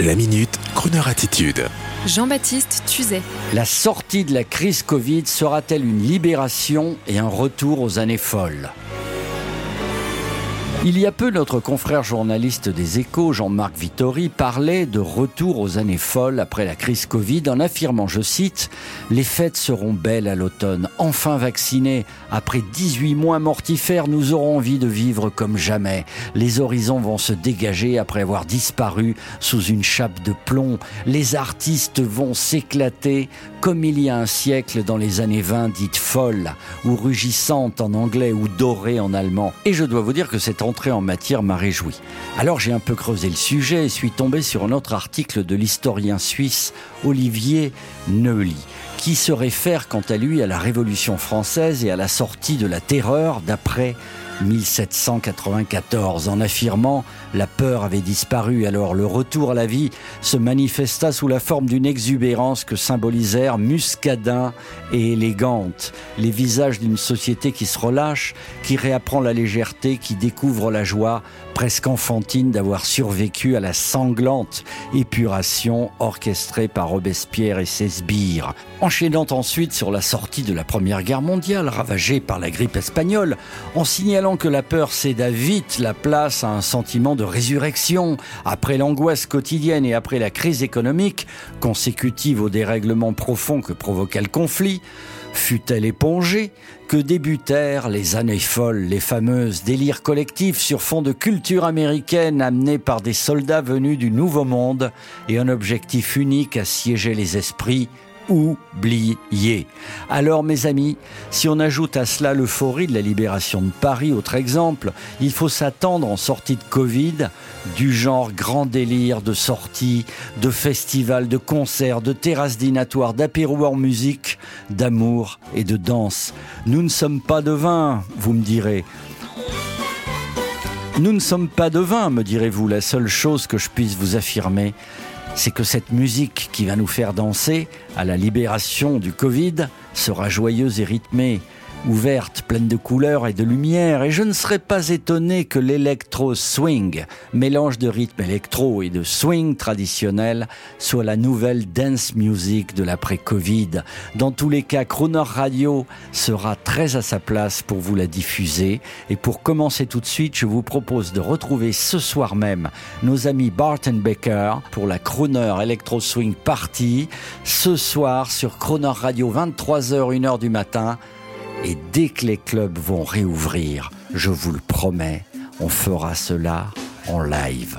La minute, Kroneur attitude. Jean-Baptiste Tuzet. La sortie de la crise Covid sera-t-elle une libération et un retour aux années folles? Il y a peu, notre confrère journaliste des échos, Jean-Marc Vittori, parlait de retour aux années folles après la crise Covid en affirmant, je cite, Les fêtes seront belles à l'automne. Enfin vaccinés, après 18 mois mortifères, nous aurons envie de vivre comme jamais. Les horizons vont se dégager après avoir disparu sous une chape de plomb. Les artistes vont s'éclater comme il y a un siècle dans les années 20 dites folles, ou rugissantes en anglais ou dorées en allemand. Et je dois vous dire que cette en matière m'a réjoui. Alors j'ai un peu creusé le sujet et suis tombé sur un autre article de l'historien suisse Olivier Neuly qui se réfère quant à lui à la Révolution française et à la sortie de la terreur d'après 1794 en affirmant la peur avait disparu alors le retour à la vie se manifesta sous la forme d'une exubérance que symbolisèrent muscadin et élégante. Les visages d'une société qui se relâche qui réapprend la légèreté qui découvre la joie presque enfantine d'avoir survécu à la sanglante épuration orchestrée par Robespierre et ses sbires. Enchaînant ensuite sur la sortie de la Première Guerre mondiale ravagée par la grippe espagnole en signalant que la peur céda vite la place à un sentiment de résurrection, après l'angoisse quotidienne et après la crise économique, consécutive au dérèglement profond que provoqua le conflit, fut-elle épongée, que débutèrent les années folles, les fameuses délires collectifs sur fond de culture américaine amenés par des soldats venus du Nouveau Monde et un objectif unique à siéger les esprits, oublié. Alors mes amis, si on ajoute à cela l'euphorie de la libération de Paris, autre exemple, il faut s'attendre en sortie de Covid du genre grand délire de sorties, de festivals, de concerts, de terrasses dînatoires, d'apéro en musique, d'amour et de danse. Nous ne sommes pas de vin, vous me direz. Nous ne sommes pas de vin, me direz-vous. La seule chose que je puisse vous affirmer, c'est que cette musique qui va nous faire danser à la libération du Covid sera joyeuse et rythmée ouverte, pleine de couleurs et de lumière, et je ne serais pas étonné que l'électro-swing, mélange de rythme électro et de swing traditionnel, soit la nouvelle dance music de l'après-Covid. Dans tous les cas, Crooner Radio sera très à sa place pour vous la diffuser, et pour commencer tout de suite, je vous propose de retrouver ce soir même nos amis Barton Baker pour la Crooner Electro Swing Party, ce soir sur Crooner Radio 23h, 1h du matin, et dès que les clubs vont réouvrir, je vous le promets, on fera cela en live.